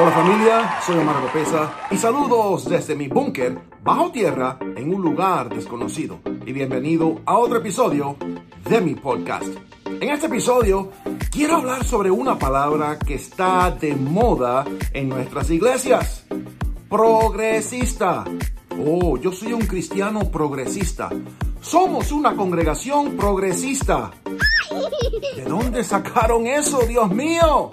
Hola familia, soy Omar Lopeza y saludos desde mi búnker bajo tierra en un lugar desconocido. Y bienvenido a otro episodio de mi podcast. En este episodio quiero hablar sobre una palabra que está de moda en nuestras iglesias. Progresista. Oh, yo soy un cristiano progresista. Somos una congregación progresista. ¿De dónde sacaron eso, Dios mío?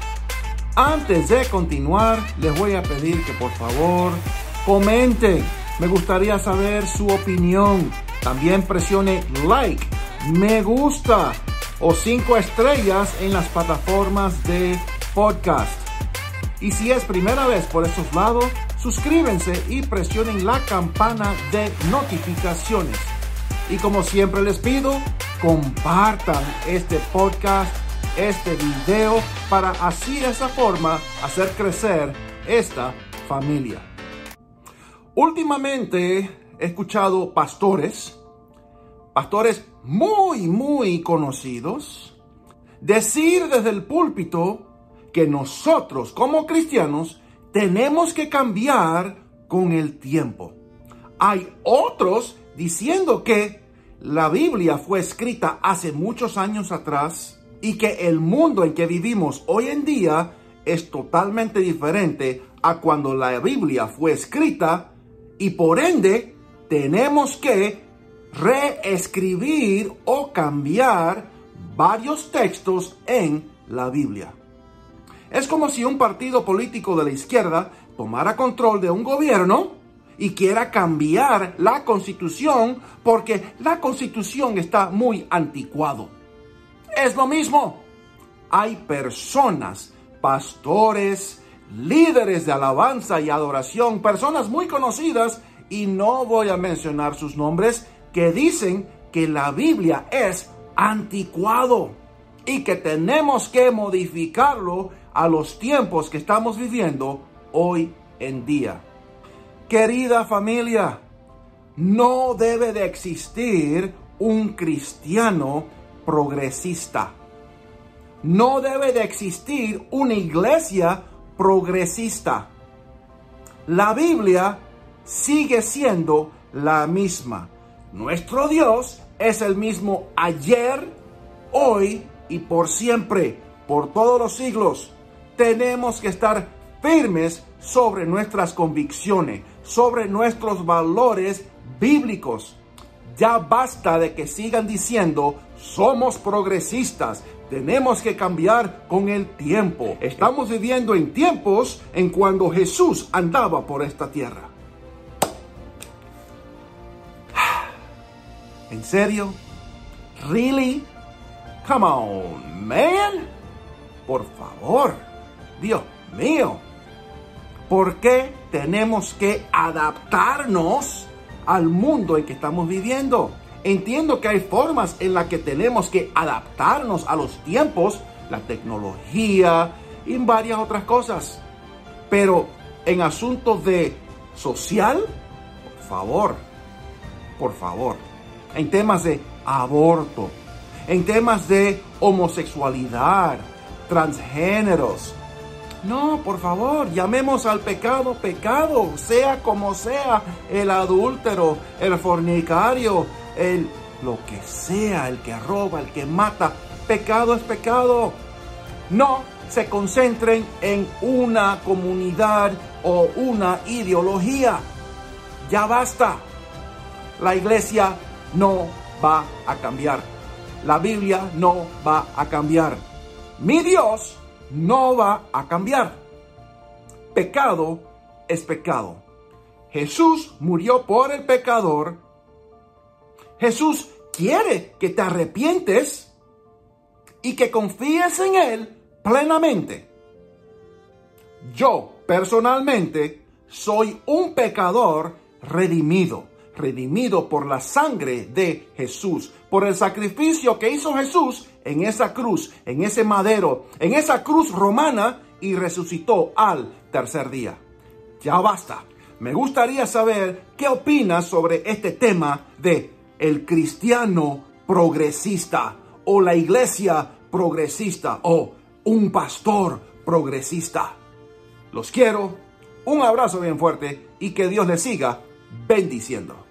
Antes de continuar, les voy a pedir que por favor comenten. Me gustaría saber su opinión. También presione like, me gusta o cinco estrellas en las plataformas de podcast. Y si es primera vez por estos lados, suscríbanse y presionen la campana de notificaciones. Y como siempre les pido, compartan este podcast este video para así de esa forma hacer crecer esta familia. Últimamente he escuchado pastores, pastores muy, muy conocidos, decir desde el púlpito que nosotros como cristianos tenemos que cambiar con el tiempo. Hay otros diciendo que la Biblia fue escrita hace muchos años atrás y que el mundo en que vivimos hoy en día es totalmente diferente a cuando la Biblia fue escrita y por ende tenemos que reescribir o cambiar varios textos en la Biblia. Es como si un partido político de la izquierda tomara control de un gobierno y quiera cambiar la constitución porque la constitución está muy anticuado. Es lo mismo. Hay personas, pastores, líderes de alabanza y adoración, personas muy conocidas, y no voy a mencionar sus nombres, que dicen que la Biblia es anticuado y que tenemos que modificarlo a los tiempos que estamos viviendo hoy en día. Querida familia, no debe de existir un cristiano progresista. No debe de existir una iglesia progresista. La Biblia sigue siendo la misma. Nuestro Dios es el mismo ayer, hoy y por siempre, por todos los siglos. Tenemos que estar firmes sobre nuestras convicciones, sobre nuestros valores bíblicos. Ya basta de que sigan diciendo, somos progresistas, tenemos que cambiar con el tiempo. Estamos viviendo en tiempos en cuando Jesús andaba por esta tierra. ¿En serio? ¿Really? Come on, man. Por favor. Dios mío. ¿Por qué tenemos que adaptarnos al mundo en que estamos viviendo. Entiendo que hay formas en las que tenemos que adaptarnos a los tiempos, la tecnología y varias otras cosas. Pero en asuntos de social, por favor, por favor, en temas de aborto, en temas de homosexualidad, transgéneros, no, por favor, llamemos al pecado pecado, sea como sea, el adúltero, el fornicario, el lo que sea, el que roba, el que mata, pecado es pecado. No se concentren en una comunidad o una ideología. Ya basta. La iglesia no va a cambiar. La Biblia no va a cambiar. Mi Dios no va a cambiar. Pecado es pecado. Jesús murió por el pecador. Jesús quiere que te arrepientes y que confíes en Él plenamente. Yo personalmente soy un pecador redimido, redimido por la sangre de Jesús, por el sacrificio que hizo Jesús en esa cruz, en ese madero, en esa cruz romana y resucitó al tercer día. Ya basta. Me gustaría saber qué opinas sobre este tema de el cristiano progresista o la iglesia progresista o un pastor progresista. Los quiero, un abrazo bien fuerte y que Dios les siga bendiciendo.